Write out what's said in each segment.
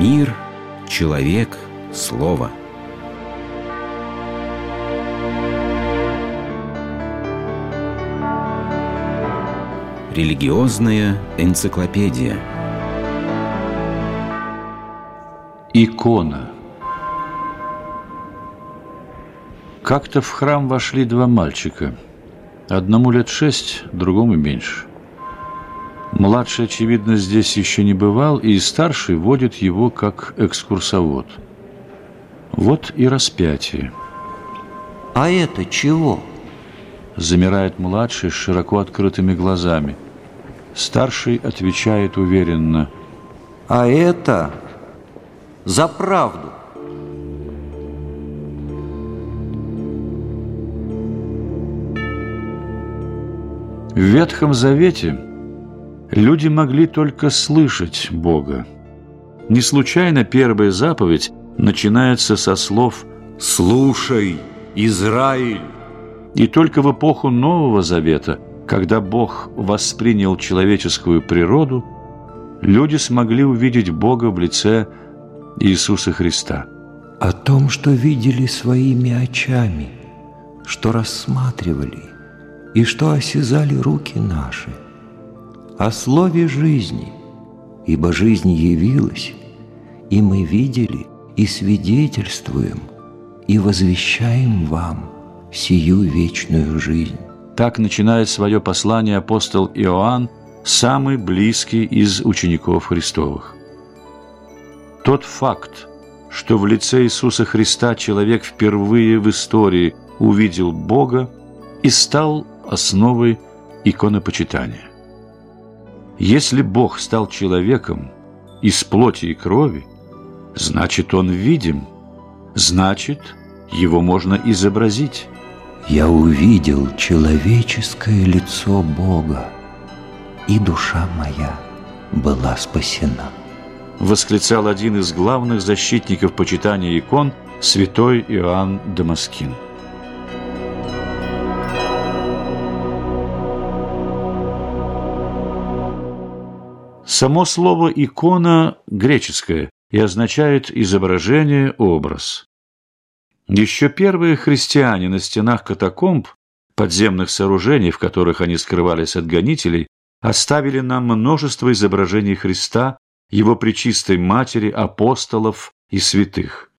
Мир, человек, слово. Религиозная энциклопедия. Икона. Как-то в храм вошли два мальчика. Одному лет шесть, другому меньше. Младший, очевидно, здесь еще не бывал, и старший водит его как экскурсовод. Вот и распятие. А это чего? Замирает младший с широко открытыми глазами. Старший отвечает уверенно. А это за правду. В Ветхом Завете люди могли только слышать Бога. Не случайно первая заповедь начинается со слов «Слушай, Израиль!» И только в эпоху Нового Завета, когда Бог воспринял человеческую природу, люди смогли увидеть Бога в лице Иисуса Христа. О том, что видели своими очами, что рассматривали и что осязали руки наши – о слове жизни, ибо жизнь явилась, и мы видели и свидетельствуем, и возвещаем вам сию вечную жизнь. Так начинает свое послание апостол Иоанн, самый близкий из учеников Христовых. Тот факт, что в лице Иисуса Христа человек впервые в истории увидел Бога и стал основой иконопочитания. Если Бог стал человеком из плоти и крови, значит, Он видим, значит, Его можно изобразить. Я увидел человеческое лицо Бога, и душа моя была спасена. Восклицал один из главных защитников почитания икон святой Иоанн Дамаскин. Само слово «икона» греческое и означает изображение, образ. Еще первые христиане на стенах катакомб, подземных сооружений, в которых они скрывались от гонителей, оставили нам множество изображений Христа, Его Пречистой Матери, апостолов и святых.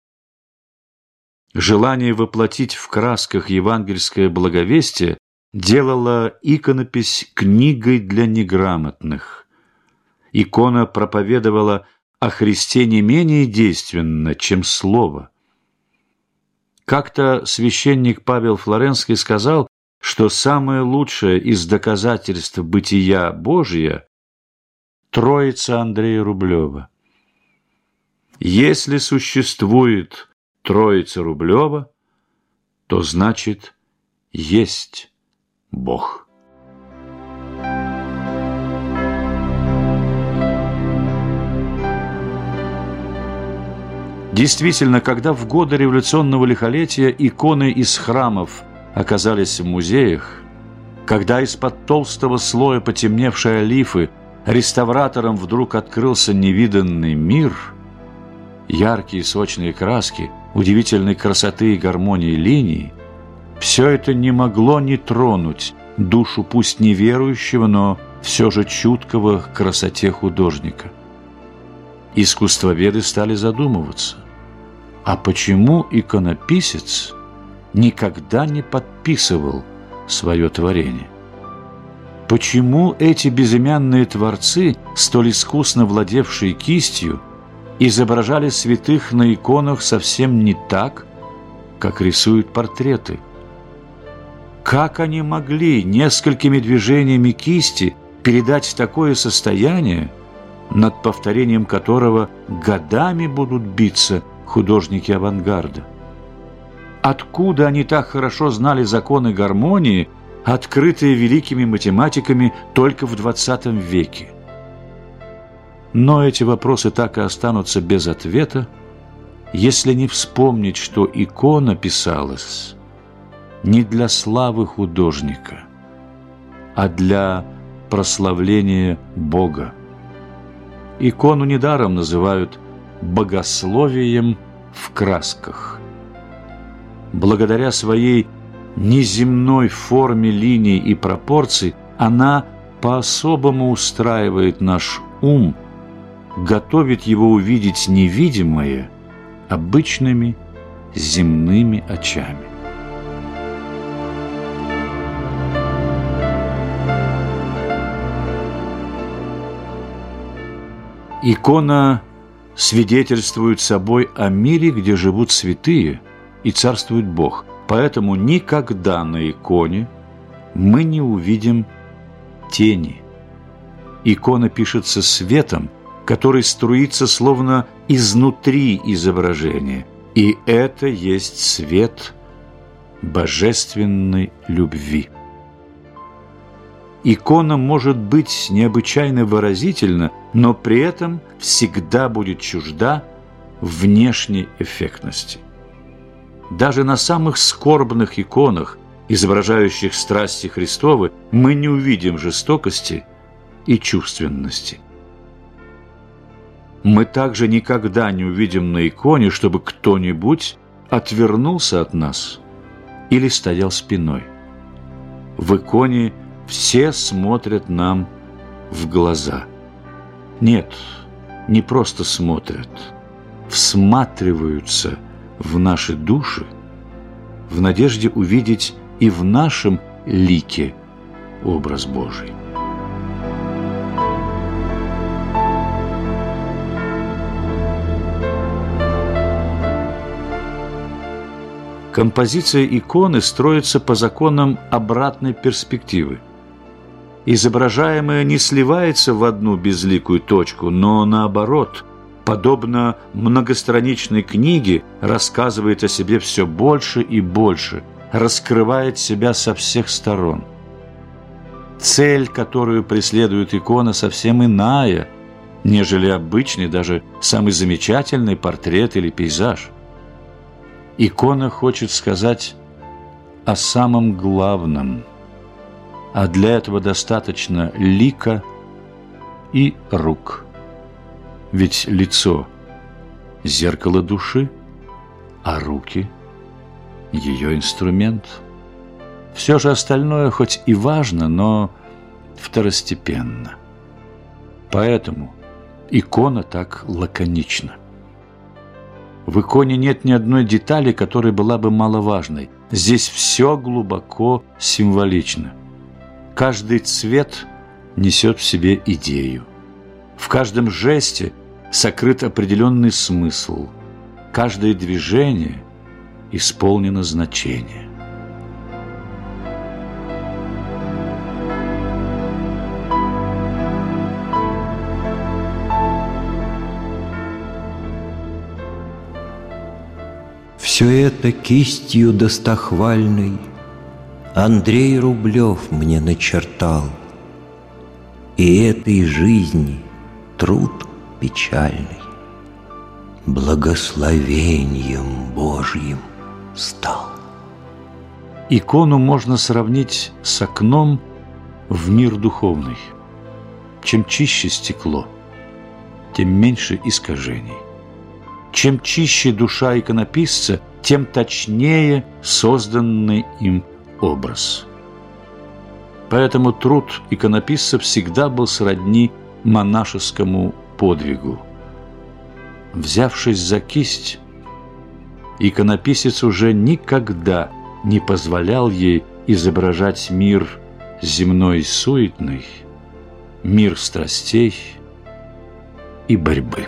Желание воплотить в красках евангельское благовестие делало иконопись книгой для неграмотных. Икона проповедовала о Христе не менее действенно, чем слово. Как-то священник Павел Флоренский сказал, что самое лучшее из доказательств бытия Божия – Троица Андрея Рублева. Если существует Троица Рублева, то значит есть Бог. Действительно, когда в годы революционного лихолетия иконы из храмов оказались в музеях, когда из-под толстого слоя потемневшей олифы реставраторам вдруг открылся невиданный мир, яркие сочные краски, удивительной красоты и гармонии линий, все это не могло не тронуть душу пусть неверующего, но все же чуткого красоте художника. Искусствоведы стали задумываться – а почему иконописец никогда не подписывал свое творение? Почему эти безымянные творцы, столь искусно владевшие кистью, изображали святых на иконах совсем не так, как рисуют портреты? Как они могли несколькими движениями кисти передать такое состояние, над повторением которого годами будут биться художники авангарда. Откуда они так хорошо знали законы гармонии, открытые великими математиками только в XX веке? Но эти вопросы так и останутся без ответа, если не вспомнить, что икона писалась не для славы художника, а для прославления Бога. Икону недаром называют богословием в красках. Благодаря своей неземной форме линий и пропорций она по-особому устраивает наш ум, готовит его увидеть невидимое обычными земными очами. Икона свидетельствует собой о мире, где живут святые и царствует Бог. Поэтому никогда на иконе мы не увидим тени. Икона пишется светом, который струится словно изнутри изображения. И это есть свет божественной любви. Икона может быть необычайно выразительна, но при этом всегда будет чужда внешней эффектности. Даже на самых скорбных иконах, изображающих страсти Христовы, мы не увидим жестокости и чувственности. Мы также никогда не увидим на иконе, чтобы кто-нибудь отвернулся от нас или стоял спиной. В иконе – все смотрят нам в глаза. Нет, не просто смотрят, всматриваются в наши души в надежде увидеть и в нашем лике образ Божий. Композиция иконы строится по законам обратной перспективы – изображаемое не сливается в одну безликую точку, но наоборот, подобно многостраничной книге, рассказывает о себе все больше и больше, раскрывает себя со всех сторон. Цель, которую преследует икона, совсем иная, нежели обычный, даже самый замечательный портрет или пейзаж. Икона хочет сказать о самом главном – а для этого достаточно лика и рук. Ведь лицо – зеркало души, а руки – ее инструмент. Все же остальное хоть и важно, но второстепенно. Поэтому икона так лаконична. В иконе нет ни одной детали, которая была бы маловажной. Здесь все глубоко символично. Каждый цвет несет в себе идею. В каждом жесте сокрыт определенный смысл. Каждое движение исполнено значение. Все это кистью достохвальной Андрей Рублев мне начертал, И этой жизни труд печальный Благословением Божьим стал. Икону можно сравнить с окном в мир духовный. Чем чище стекло, тем меньше искажений. Чем чище душа иконописца, тем точнее созданный им образ. Поэтому труд иконописца всегда был сродни монашескому подвигу. Взявшись за кисть, иконописец уже никогда не позволял ей изображать мир земной суетный, мир страстей и борьбы.